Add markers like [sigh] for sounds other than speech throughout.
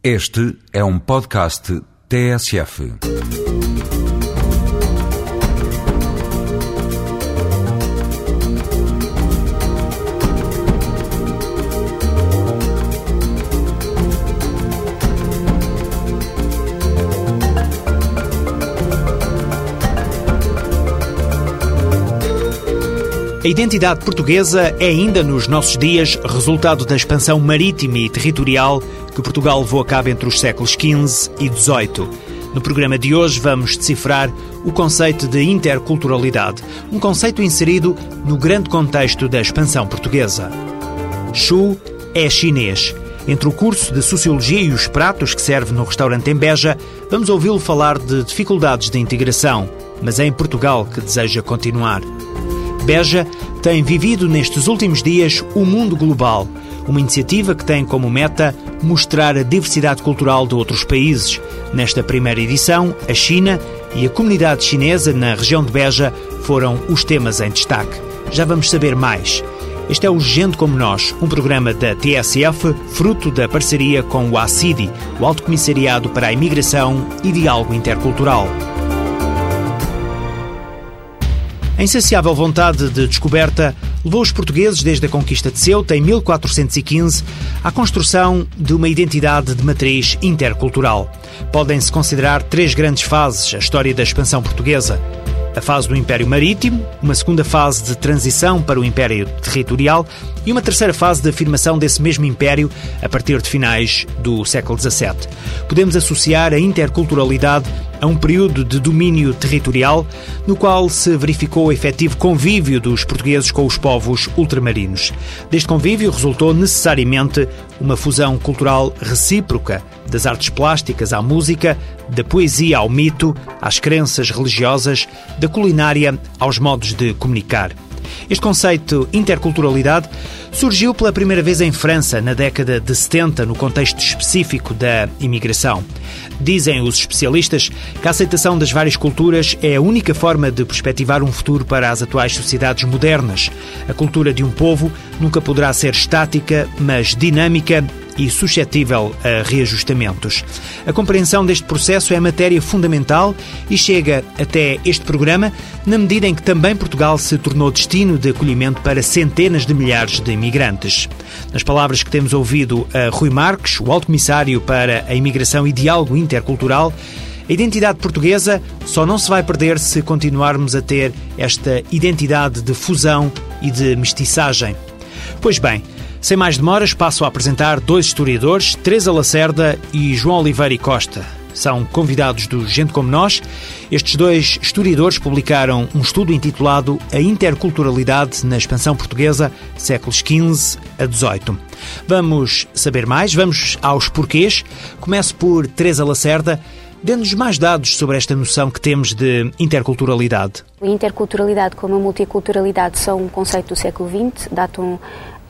Este é um podcast TSF. A identidade portuguesa é ainda nos nossos dias resultado da expansão marítima e territorial que Portugal levou a cabo entre os séculos XV e XVIII. No programa de hoje vamos decifrar o conceito de interculturalidade, um conceito inserido no grande contexto da expansão portuguesa. Chu é chinês. Entre o curso de Sociologia e os pratos que serve no restaurante em Beja, vamos ouvi-lo falar de dificuldades de integração, mas é em Portugal que deseja continuar. Beja tem vivido nestes últimos dias o Mundo Global, uma iniciativa que tem como meta mostrar a diversidade cultural de outros países. Nesta primeira edição, a China e a comunidade chinesa na região de Beja foram os temas em destaque. Já vamos saber mais. Este é o Gente Como Nós, um programa da TSF, fruto da parceria com o ACIDI, o Alto Comissariado para a Imigração e Diálogo Intercultural. A insaciável vontade de descoberta levou os portugueses, desde a conquista de Ceuta em 1415, à construção de uma identidade de matriz intercultural. Podem-se considerar três grandes fases a história da expansão portuguesa a fase do Império Marítimo, uma segunda fase de transição para o Império Territorial e uma terceira fase de afirmação desse mesmo Império a partir de finais do século XVII. Podemos associar a interculturalidade a um período de domínio territorial no qual se verificou o efetivo convívio dos portugueses com os povos ultramarinos. Deste convívio resultou necessariamente uma fusão cultural recíproca, das artes plásticas à música, da poesia ao mito, às crenças religiosas, da culinária aos modos de comunicar. Este conceito interculturalidade surgiu pela primeira vez em França na década de 70, no contexto específico da imigração. Dizem os especialistas que a aceitação das várias culturas é a única forma de perspectivar um futuro para as atuais sociedades modernas. A cultura de um povo nunca poderá ser estática, mas dinâmica e suscetível a reajustamentos. A compreensão deste processo é matéria fundamental e chega até este programa na medida em que também Portugal se tornou destino de acolhimento para centenas de milhares de imigrantes. Nas palavras que temos ouvido a Rui Marques, o Alto Comissário para a Imigração e Diálogo Intercultural, a identidade portuguesa só não se vai perder se continuarmos a ter esta identidade de fusão e de mestiçagem. Pois bem, sem mais demoras, passo a apresentar dois historiadores, Teresa Lacerda e João Oliveira e Costa. São convidados do Gente Como Nós. Estes dois historiadores publicaram um estudo intitulado A Interculturalidade na Expansão Portuguesa, séculos XV a XVIII. Vamos saber mais, vamos aos porquês. Começo por Teresa Lacerda. Dê-nos mais dados sobre esta noção que temos de interculturalidade. A interculturalidade como a multiculturalidade são um conceito do século XX, datam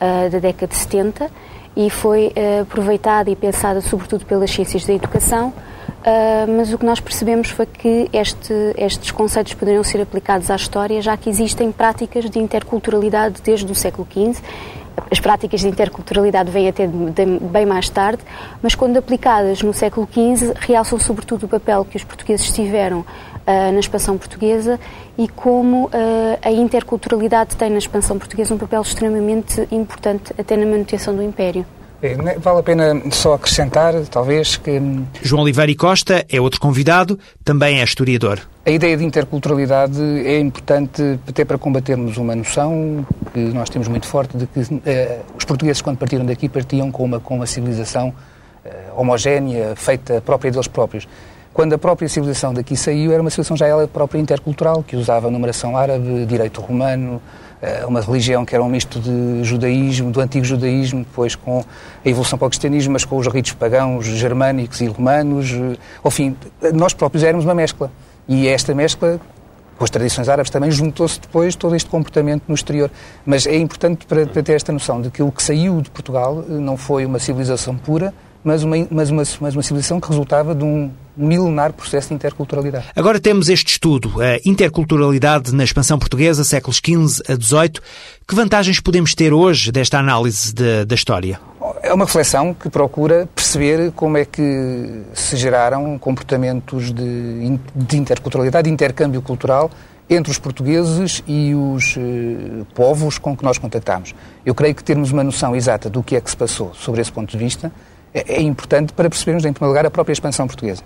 uh, da década de 70 e foi uh, aproveitada e pensada sobretudo pelas ciências da educação, uh, mas o que nós percebemos foi que este, estes conceitos poderiam ser aplicados à história, já que existem práticas de interculturalidade desde o século XV. As práticas de interculturalidade vêm até bem mais tarde, mas quando aplicadas no século XV, realçam sobretudo o papel que os portugueses tiveram uh, na expansão portuguesa e como uh, a interculturalidade tem na expansão portuguesa um papel extremamente importante até na manutenção do Império. É, né, vale a pena só acrescentar, talvez, que. Hum, João Oliveira Costa é outro convidado, também é historiador. A ideia de interculturalidade é importante até para combatermos uma noção que nós temos muito forte de que eh, os portugueses, quando partiram daqui, partiam com uma, com uma civilização eh, homogénea, feita própria deles próprios quando a própria civilização daqui saiu, era uma civilização já ela própria intercultural, que usava numeração árabe, direito romano, eh, uma religião que era um misto de judaísmo, do antigo judaísmo, depois com a evolução para o cristianismo, mas com os ritos pagãos germânicos e romanos. Enfim, eh, nós próprios éramos uma mescla. E esta mescla, com as tradições árabes, também juntou-se depois todo este comportamento no exterior. Mas é importante para, para ter esta noção de que o que saiu de Portugal eh, não foi uma civilização pura, mas uma, mas uma, mas uma civilização que resultava de um milenar processo de interculturalidade. Agora temos este estudo, a interculturalidade na expansão portuguesa, séculos XV a XVIII. Que vantagens podemos ter hoje desta análise de, da história? É uma reflexão que procura perceber como é que se geraram comportamentos de, de interculturalidade, de intercâmbio cultural entre os portugueses e os eh, povos com que nós contactamos. Eu creio que termos uma noção exata do que é que se passou sobre esse ponto de vista é, é importante para percebermos, em primeiro lugar, a própria expansão portuguesa.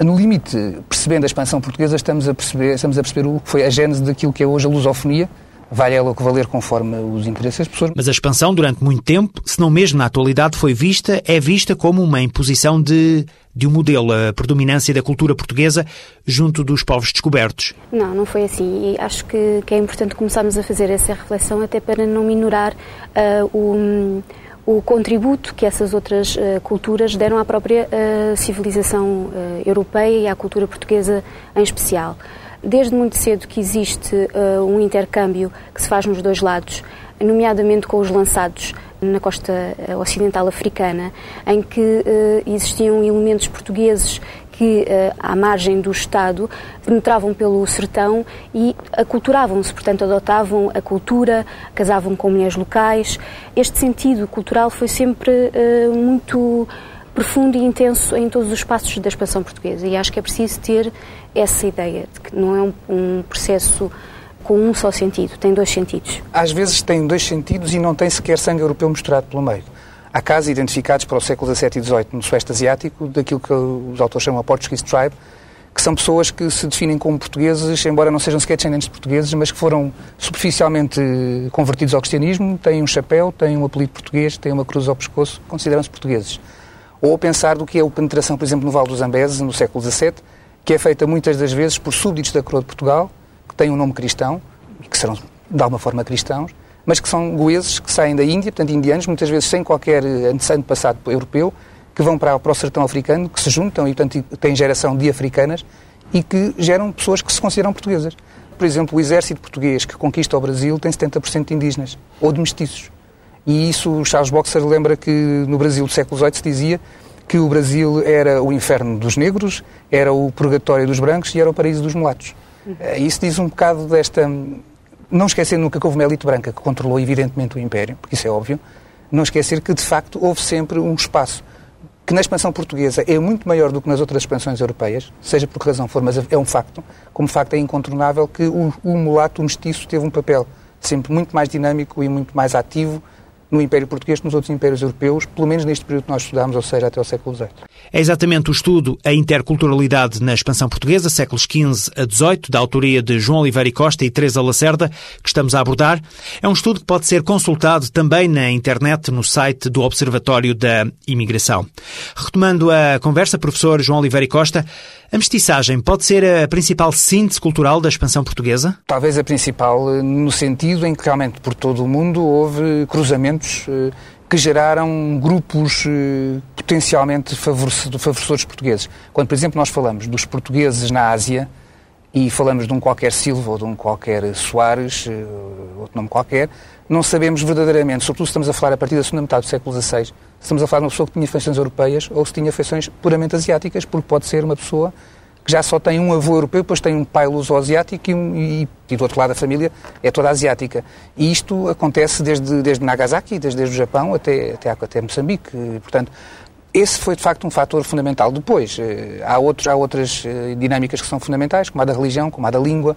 No limite, percebendo a expansão portuguesa, estamos a perceber, estamos a perceber o que foi a gênese daquilo que é hoje a lusofonia, vale ela o que valer conforme os interesses das pessoas. Mas a expansão, durante muito tempo, se não mesmo na atualidade, foi vista, é vista como uma imposição de, de um modelo, a predominância da cultura portuguesa junto dos povos descobertos. Não, não foi assim. E acho que, que é importante começarmos a fazer essa reflexão até para não minorar uh, o o contributo que essas outras uh, culturas deram à própria uh, civilização uh, europeia e à cultura portuguesa em especial. Desde muito cedo que existe um intercâmbio que se faz nos dois lados, nomeadamente com os lançados na costa ocidental africana, em que existiam elementos portugueses que, uh, à margem do Estado, penetravam pelo sertão e aculturavam-se, portanto, adotavam a cultura, casavam com mulheres locais. Este sentido cultural foi sempre uh, muito profundo e intenso em todos os passos da expansão portuguesa. E acho que é preciso ter essa ideia de que não é um, um processo com um só sentido, tem dois sentidos. Às vezes tem dois sentidos e não tem sequer sangue europeu misturado pelo meio. Há casos identificados para o século XVII e XVIII no Sueste Asiático, daquilo que os autores chamam a Portuguese Tribe, que são pessoas que se definem como portugueses, embora não sejam sequer descendentes de portugueses, mas que foram superficialmente convertidos ao cristianismo, têm um chapéu, têm um apelido português, têm uma cruz ao pescoço, consideram-se portugueses. Ou pensar do que é a penetração, por exemplo, no Val dos Zambeze, no século XVII, que é feita muitas das vezes por súbditos da coroa de Portugal, que têm um nome cristão, e que serão de alguma forma cristãos, mas que são goeses que saem da Índia, portanto indianos, muitas vezes sem qualquer antecedente passado europeu, que vão para, para o sertão africano, que se juntam e, portanto, têm geração de africanas e que geram pessoas que se consideram portuguesas. Por exemplo, o exército português que conquista o Brasil tem 70% de indígenas ou de mestiços. E isso o Charles Boxer lembra que no Brasil do século XVIII se dizia que o Brasil era o inferno dos negros, era o purgatório dos brancos e era o paraíso dos mulatos. Uhum. Isso diz um bocado desta. Não esquecer nunca que houve uma elite branca que controlou, evidentemente, o Império, porque isso é óbvio. Não esquecer que, de facto, houve sempre um espaço que na expansão portuguesa é muito maior do que nas outras expansões europeias, seja por que razão for, mas é um facto. Como facto é incontornável que o, o mulato, o mestiço, teve um papel sempre muito mais dinâmico e muito mais ativo no Império Português nos outros impérios europeus, pelo menos neste período que nós estudamos, ou seja, até o século XVIII. É exatamente o estudo A Interculturalidade na Expansão Portuguesa, séculos XV a XVIII, da autoria de João Oliveira Costa e Teresa Lacerda, que estamos a abordar. É um estudo que pode ser consultado também na internet, no site do Observatório da Imigração. Retomando a conversa, professor João Oliveira Costa, a mestiçagem pode ser a principal síntese cultural da expansão portuguesa? Talvez a principal, eh, no sentido em que realmente por todo o mundo houve cruzamentos eh, que geraram grupos eh, potencialmente favorecedores portugueses. Quando, por exemplo, nós falamos dos portugueses na Ásia e falamos de um qualquer Silva ou de um qualquer Soares, outro nome qualquer, não sabemos verdadeiramente, sobretudo se estamos a falar a partir da segunda metade do século XVI, estamos a falar de uma pessoa que tinha feições europeias ou se tinha feições puramente asiáticas, porque pode ser uma pessoa que já só tem um avô europeu, depois tem um pai luso-asiático e, e, e, do outro lado da família é toda asiática. E isto acontece desde, desde Nagasaki, desde, desde o Japão até, até, até Moçambique. Portanto, esse foi de facto um fator fundamental. Depois, eh, há, outros, há outras eh, dinâmicas que são fundamentais, como a da religião, como a da língua,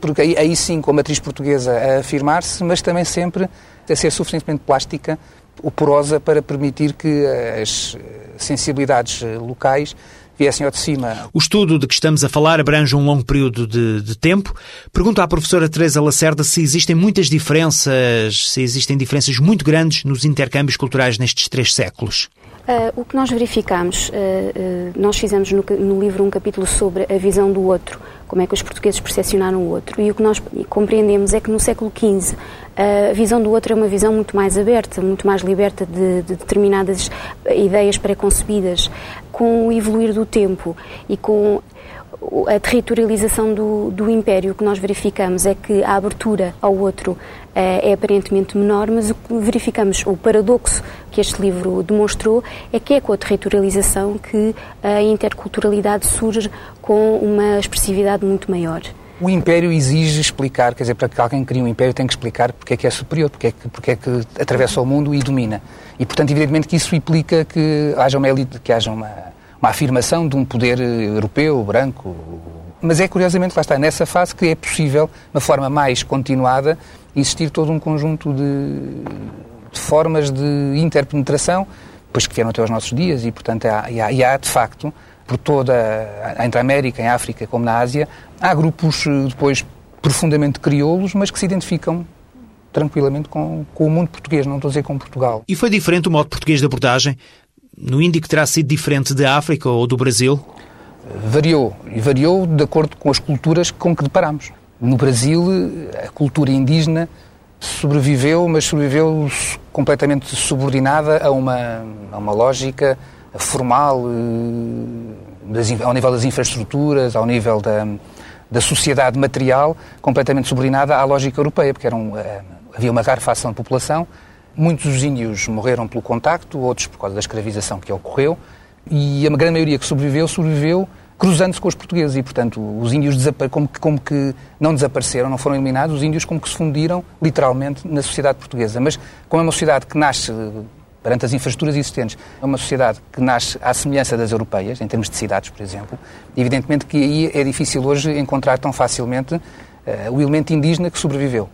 porque aí, aí sim, com a matriz portuguesa a afirmar-se, mas também sempre a ser suficientemente plástica ou porosa para permitir que as sensibilidades locais viessem ao de cima. O estudo de que estamos a falar abrange um longo período de, de tempo. Pergunto à professora Teresa Lacerda se existem muitas diferenças, se existem diferenças muito grandes nos intercâmbios culturais nestes três séculos. Uh, o que nós verificamos, uh, uh, nós fizemos no, no, livro um capítulo sobre a visão do outro, como é que os portugueses percepcionaram o outro, e o que nós compreendemos é que no século XV a visão do outro é uma visão muito mais aberta, muito mais liberta de, de determinadas ideias preconcebidas. Com o evoluir do tempo e com a territorialização do, do Império, o que nós verificamos é que a abertura ao outro é, é aparentemente menor, mas o que verificamos, o paradoxo que este livro demonstrou, é que é com a territorialização que a interculturalidade surge com uma expressividade muito maior. O Império exige explicar, quer dizer, para que alguém crie um Império tem que explicar porque é que é superior, porque é que, porque é que atravessa o mundo e domina. E, portanto, evidentemente que isso implica que haja uma elite, que haja uma, uma afirmação de um poder europeu, branco. Mas é curiosamente, lá está, nessa fase que é possível, de uma forma mais continuada, existir todo um conjunto de, de formas de interpenetração, depois que vieram até aos nossos dias, e, portanto, há, e há, e há de facto, por toda, entre a América, em África, como na Ásia, há grupos eh, depois profundamente crioulos, mas que se identificam tranquilamente com, com o mundo português, não estou a dizer com Portugal. E foi diferente o modo português de abordagem? No Índico terá sido diferente da África ou do Brasil? Variou, e variou de acordo com as culturas com que deparamos. No Brasil, a cultura indígena sobreviveu, mas sobreviveu completamente subordinada a uma, a uma lógica formal, eh, ao nível das infraestruturas, ao nível da, da sociedade material, completamente subordinada à lógica europeia, porque eram, eh, havia uma rarefação da população, muitos dos índios morreram pelo contacto, outros por causa da escravização que ocorreu, e a grande maioria que sobreviveu, sobreviveu cruzando-se com os portugueses e, portanto, os índios como que, como que não desapareceram, não foram eliminados, os índios como que se fundiram literalmente na sociedade portuguesa. Mas como é uma sociedade que nasce perante as infraestruturas existentes, é uma sociedade que nasce à semelhança das europeias, em termos de cidades, por exemplo, evidentemente que aí é difícil hoje encontrar tão facilmente uh, o elemento indígena que sobreviveu.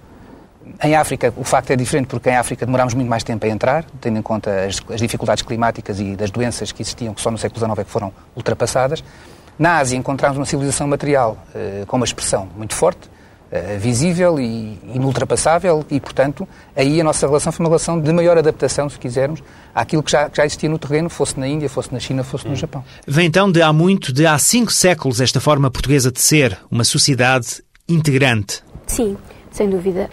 Em África, o facto é diferente, porque em África demorámos muito mais tempo a entrar, tendo em conta as, as dificuldades climáticas e das doenças que existiam, que só no século XIX é que foram ultrapassadas. Na Ásia encontramos uma civilização material eh, com uma expressão muito forte, eh, visível e inultrapassável e, portanto, aí a nossa relação foi uma relação de maior adaptação, se quisermos, àquilo que já, que já existia no terreno, fosse na Índia, fosse na China, fosse no Japão. Vem então de há muito, de há cinco séculos, esta forma portuguesa de ser, uma sociedade integrante. Sim, sem dúvida.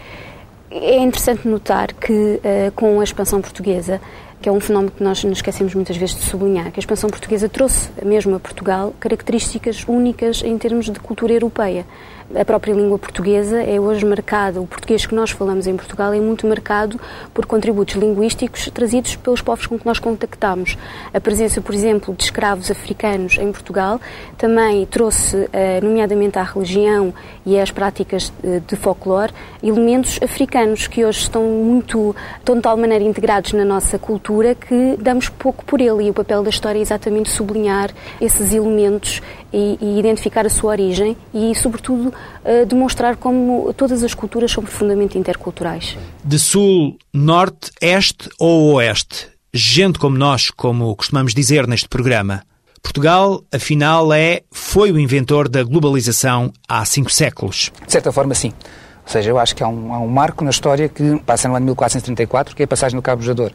É interessante notar que, uh, com a expansão portuguesa, que é um fenómeno que nós nos esquecemos muitas vezes de sublinhar, que a expansão portuguesa trouxe mesmo a Portugal características únicas em termos de cultura europeia. A própria língua portuguesa é hoje marcada, o português que nós falamos em Portugal é muito marcado por contributos linguísticos trazidos pelos povos com que nós contactamos. A presença, por exemplo, de escravos africanos em Portugal também trouxe, eh, nomeadamente à religião e às práticas eh, de folclore, elementos africanos que hoje estão muito, estão de tal maneira integrados na nossa cultura que damos pouco por ele e o papel da história é exatamente sublinhar esses elementos e, e identificar a sua origem e, sobretudo, uh, demonstrar como todas as culturas são profundamente interculturais. De sul, norte, este ou oeste? Gente como nós, como costumamos dizer neste programa. Portugal, afinal, é, foi o inventor da globalização há cinco séculos. De certa forma, sim. Ou seja, eu acho que há um, há um marco na história que passa no ano 1434, que é a passagem do Cabo Bojador.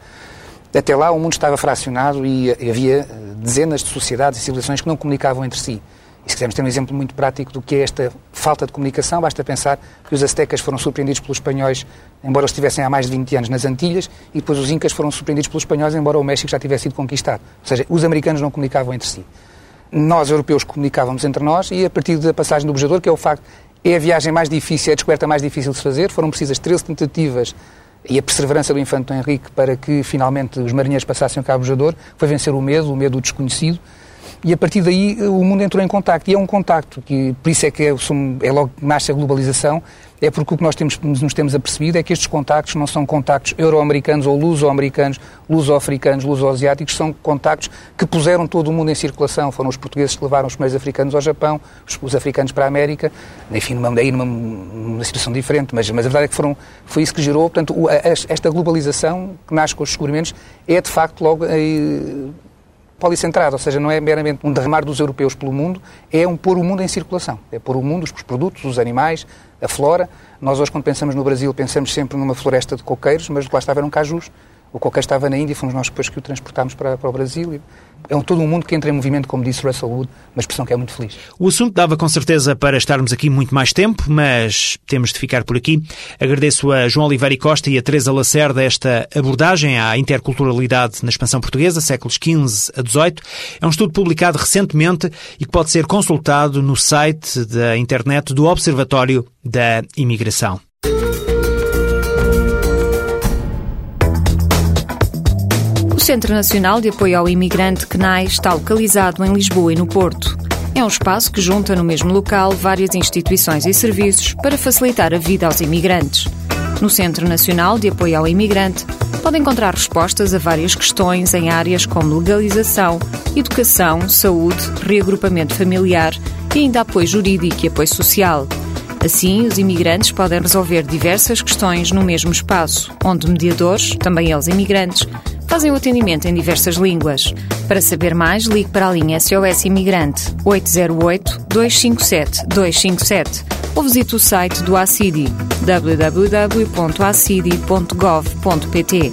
Até lá o mundo estava fracionado e havia eh, dezenas de sociedades e civilizações que não comunicavam entre si. E se quisermos ter um exemplo muito prático do que é esta falta de comunicação, basta pensar que os aztecas foram surpreendidos pelos espanhóis, embora eles estivessem há mais de 20 anos nas Antilhas, e depois os incas foram surpreendidos pelos espanhóis, embora o México já tivesse sido conquistado. Ou seja, os americanos não comunicavam entre si. Nós, europeus, comunicávamos entre nós e a partir da passagem do Bojador, que é o facto, é a viagem mais difícil, é a descoberta mais difícil de se fazer, foram precisas 13 tentativas e a perseverança do infante Henrique para que finalmente os marinheiros passassem o Cabo Bojador foi vencer o medo, o medo do desconhecido, e a partir daí o mundo entrou em contacto. E é um contacto, que por isso é que é, é logo nasce a globalização, é porque o que nós temos, nos temos apercebido é que estes contactos não são contactos euro-americanos ou luso-americanos, luso-africanos, luso-asiáticos, são contactos que puseram todo o mundo em circulação. Foram os portugueses que levaram os primeiros africanos ao Japão, os, os africanos para a América, enfim, numa, aí numa, numa situação diferente, mas, mas a verdade é que foram, foi isso que gerou. Portanto, esta globalização que nasce com os descobrimentos é, de facto, logo. Eh, policentrado, ou seja, não é meramente um derramar dos europeus pelo mundo, é um pôr o mundo em circulação. É pôr o mundo, os produtos, os animais, a flora. Nós hoje, quando pensamos no Brasil, pensamos sempre numa floresta de coqueiros, mas lá estavam cajus. O coqueiro estava na Índia e fomos nós depois que o transportámos para, para o Brasil. É um, todo um mundo que entra em movimento, como disse Russell Wood, uma expressão que é muito feliz. O assunto dava com certeza para estarmos aqui muito mais tempo, mas temos de ficar por aqui. Agradeço a João Oliveira Costa e a Teresa Lacerda esta abordagem à interculturalidade na expansão portuguesa, séculos XV a XVIII. É um estudo publicado recentemente e que pode ser consultado no site da internet do Observatório da Imigração. Centro Nacional de Apoio ao Imigrante CNAI está localizado em Lisboa e no Porto. é um espaço que junta no mesmo local várias instituições e serviços para facilitar a vida aos imigrantes. No Centro Nacional de Apoio ao Imigrante, pode encontrar respostas a várias questões em áreas como legalização, educação, saúde, reagrupamento familiar e ainda apoio jurídico e apoio social. Assim, os imigrantes podem resolver diversas questões no mesmo espaço, onde mediadores, também eles imigrantes, fazem o atendimento em diversas línguas. Para saber mais, ligue para a linha SOS Imigrante 808-257-257 ou visite o site do ACIDI www.acidi.gov.pt.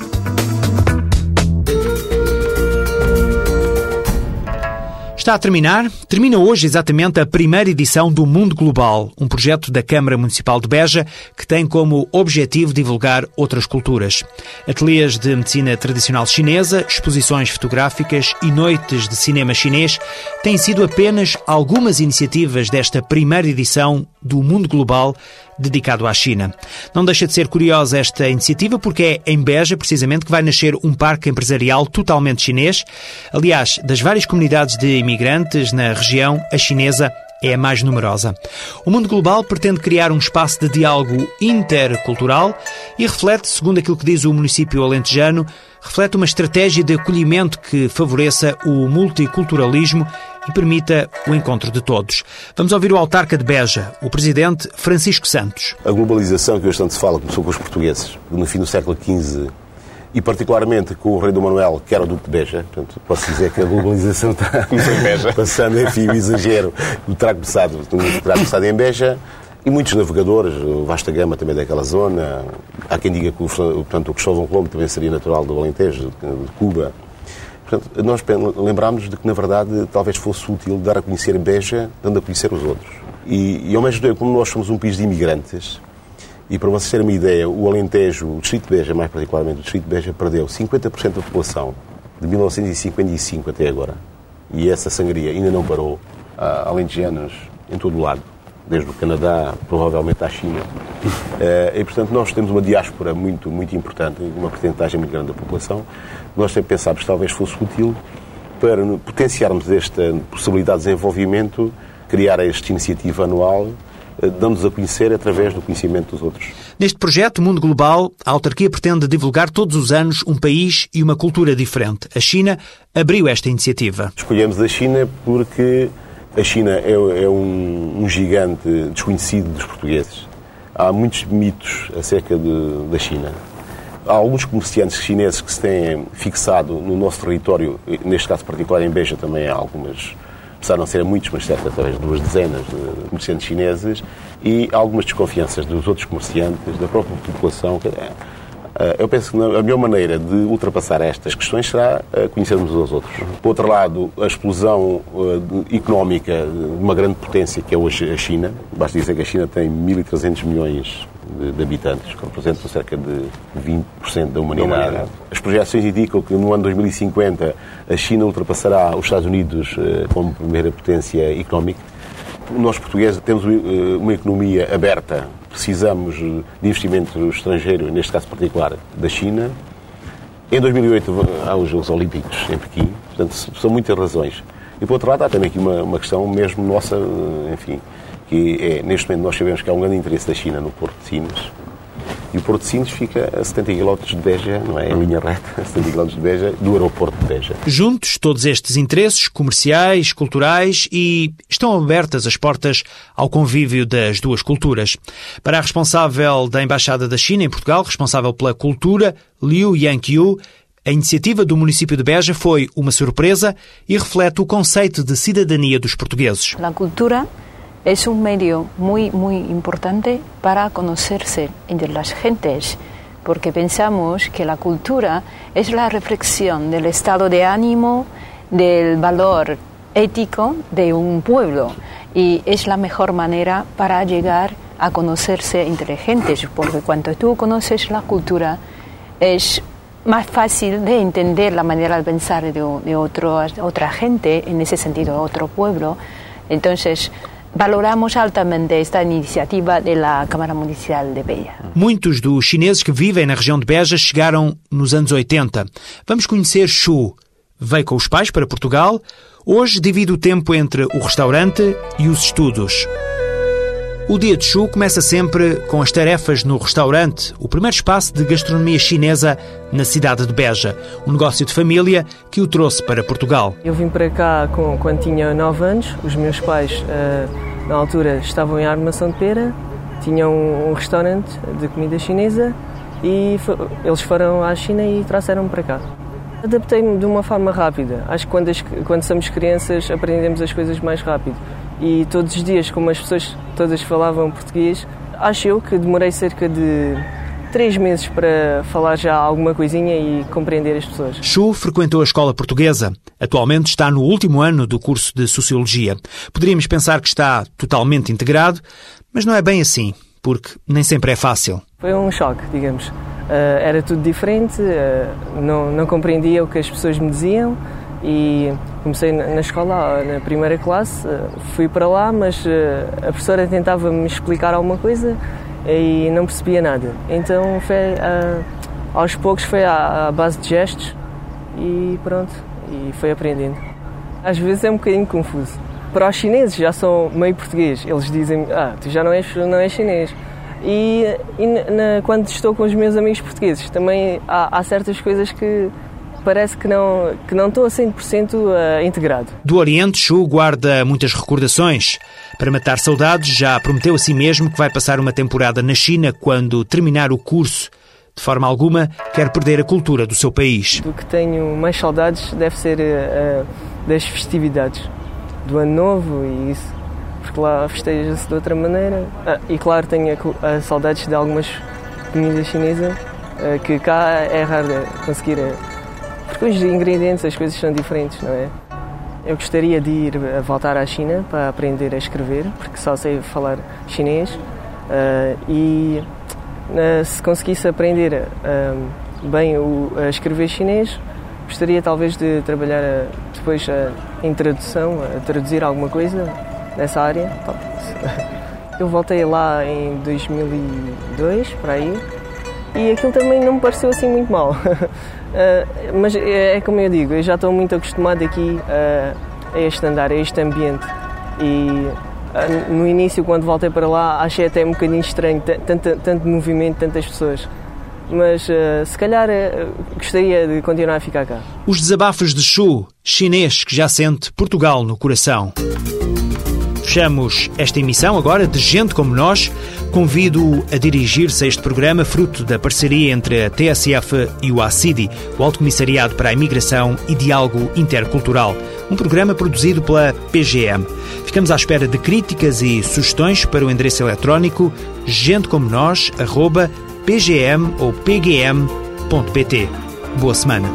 Está a terminar? Termina hoje exatamente a primeira edição do Mundo Global, um projeto da Câmara Municipal de Beja que tem como objetivo divulgar outras culturas. Ateliês de medicina tradicional chinesa, exposições fotográficas e noites de cinema chinês têm sido apenas algumas iniciativas desta primeira edição do Mundo Global dedicado à China. Não deixa de ser curiosa esta iniciativa porque é em Beja, precisamente, que vai nascer um parque empresarial totalmente chinês. Aliás, das várias comunidades de imigrantes na região, a chinesa é a mais numerosa. O Mundo Global pretende criar um espaço de diálogo intercultural e reflete, segundo aquilo que diz o município alentejano, reflete uma estratégia de acolhimento que favoreça o multiculturalismo e permita o encontro de todos. Vamos ouvir o autarca de Beja, o presidente Francisco Santos. A globalização que hoje tanto se fala começou com os portugueses, no fim do século XV, e particularmente com o rei do Manuel, que era o Duque de Beja. Portanto, posso dizer que a globalização está [laughs] passando, enfim, o exagero, terá começado, terá começado em Beja, e muitos navegadores, vasta gama também daquela zona. Há quem diga que o, portanto, o Cristóvão Colombo também seria natural do Alentejo, de Cuba. Portanto, nós lembrámos de que, na verdade, talvez fosse útil dar a conhecer Beja, dando a conhecer os outros. E, e ao mesmo tempo, como nós somos um país de imigrantes, e para vocês terem uma ideia, o Alentejo, o Distrito de Beja, mais particularmente o Distrito de Beja, perdeu 50% da população de 1955 até agora. E essa sangria ainda não parou. Há alentejanos em todo o lado desde o Canadá, provavelmente à China. [laughs] Eh, e, portanto, nós temos uma diáspora muito, muito importante, uma porcentagem muito grande da população. Nós sempre pensámos que talvez fosse útil para potenciarmos esta possibilidade de desenvolvimento, criar esta iniciativa anual, eh, dando-nos a conhecer através do conhecimento dos outros. Neste projeto Mundo Global, a autarquia pretende divulgar todos os anos um país e uma cultura diferente. A China abriu esta iniciativa. Escolhemos a China porque a China é, é um, um, gigante desconhecido dos portugueses. Há muitos mitos acerca de, da China. Há alguns comerciantes chineses que se têm fixado no nosso território, neste caso particular em Beja também há algumas, apesar de não serem muitos, mas certo, talvez duas dezenas de comerciantes chineses, e algumas desconfianças dos outros comerciantes, da própria população. Eh, eu penso que a melhor maneira de ultrapassar estas questões será eh, conhecermos uns aos outros. Por outro lado, a explosão eh, económica de uma grande potência que é hoje a China, basta dizer que a China tem 1.300 milhões de, habitantes, que representam cerca de 20% da humanidade. da humanidade. As projeções indicam que no ano 2050 a China ultrapassará os Estados Unidos como primeira potência económica. Nós portugueses temos uma economia aberta precisamos de investimento estrangeiro, neste caso particular da China. Em 2008 há os Jogos Olímpicos em Pequim, portanto são muitas razões. E por outro lado há também aqui uma, uma questão mesmo nossa, enfim, que é, neste momento nós sabemos que há um grande interesse da China no Porto de Sines, e o Porto de Sines fica a 70 km de Beja, não é? Em linha reta, a 70 km de Beja, do aeroporto de Beja. Juntos, todos estes interesses comerciais, culturais e estão abertas as portas ao convívio das duas culturas. Para a responsável da Embaixada da China em Portugal, responsável pela cultura, Liu Yanqiu, a iniciativa do município de Beja foi uma surpresa e reflete o conceito de cidadania dos portugueses. A cultura es un medio muy, muy importante para conocerse entre las gentes, porque pensamos que la cultura es la reflexión del estado de ánimo, del valor ético de un pueblo y es la mejor manera para llegar a conocerse entre gentes, porque cuando tú conoces la cultura es más fácil de entender la manera de pensar de, de otro, otra gente, en ese sentido otro pueblo. Entonces, valoramos altamente esta iniciativa da Câmara Municipal de Beja. Muitos dos chineses que vivem na região de Beja chegaram nos anos 80. Vamos conhecer Xu. Veio com os pais para Portugal. Hoje divide o tempo entre o restaurante e os estudos. O dia de Chu começa sempre com as tarefas no restaurante, o primeiro espaço de gastronomia chinesa na cidade de Beja, um negócio de família que o trouxe para Portugal. Eu vim para cá com, quando tinha 9 anos, os meus pais, uh, na altura, estavam em Armação de Pera, tinham um, um restaurante de comida chinesa e eles foram à China e trouxeram-me para cá. Adaptei-me de uma forma rápida. Acho que quando, as, quando somos crianças aprendemos as coisas mais rápido. E todos os dias, como as pessoas todas falavam português, acho eu que demorei cerca de três meses para falar já alguma coisinha e compreender as pessoas. Chu frequentou a escola portuguesa. Atualmente está no último ano do curso de Sociologia. Poderíamos pensar que está totalmente integrado, mas não é bem assim, porque nem sempre é fácil. Foi um choque, digamos. Uh, era tudo diferente, uh, não, não compreendia o que as pessoas me diziam e comecei na, escola, na primeira classe, fui para lá, mas a professora tentava me explicar alguma coisa e não percebia nada. Então foi, aos poucos foi à, à base de gestos e pronto, e foi aprendendo. Às vezes é um bocadinho confuso. Para os chineses já são meio português, eles dizem, ah, tu já não és, não és chinês e, e na, quando estou com os meus amigos portugueses também há, há certas coisas que parece que não, que não estou a 100% uh, integrado. Do Oriente, Chu guarda muitas recordações. Para matar saudades, já prometeu a si mesmo que vai passar uma temporada na China quando terminar o curso. De forma alguma, quer perder a cultura do seu país. Do que tenho mais saudades deve ser uh, das festividades, do Ano Novo e isso porque lá festeja-se de outra maneira. Ah, e claro, tenho a, a saudades de algumas comidas chinesas que cá é raro conseguir, porque os ingredientes, as coisas são diferentes, não é? Eu gostaria de ir a voltar à China para aprender a escrever, porque só sei falar chinês. Uh, e uh, se conseguisse aprender uh, bem o, a escrever chinês, gostaria talvez de trabalhar depois em tradução, a traduzir alguma coisa nessa área. [laughs] Eu voltei lá em 2002, para aí, e aquilo também não me pareceu assim muito mal. [laughs] uh, mas é, é, como eu digo, eu já estou muito acostumado aqui uh, a este andar, a este ambiente. E uh, no início, quando voltei para lá, achei até um bocadinho estranho, tanto, tanto movimento, tantas pessoas mas se calhar gostaria de continuar a ficar cá. Os desabafos de Chu, chinês que já sente Portugal no coração. Fechamos esta emissão agora de Gente Como Nós. Convido a dirigir-se a este programa, fruto da parceria entre a TSF e o ACIDI, o Alto Comissariado para a Imigração e Diálogo Intercultural, um programa produzido pela PGM. Ficamos à espera de críticas e sugestões para o endereço eletrónico gentecomonos.pgm ou pgm.pt. Boa semana.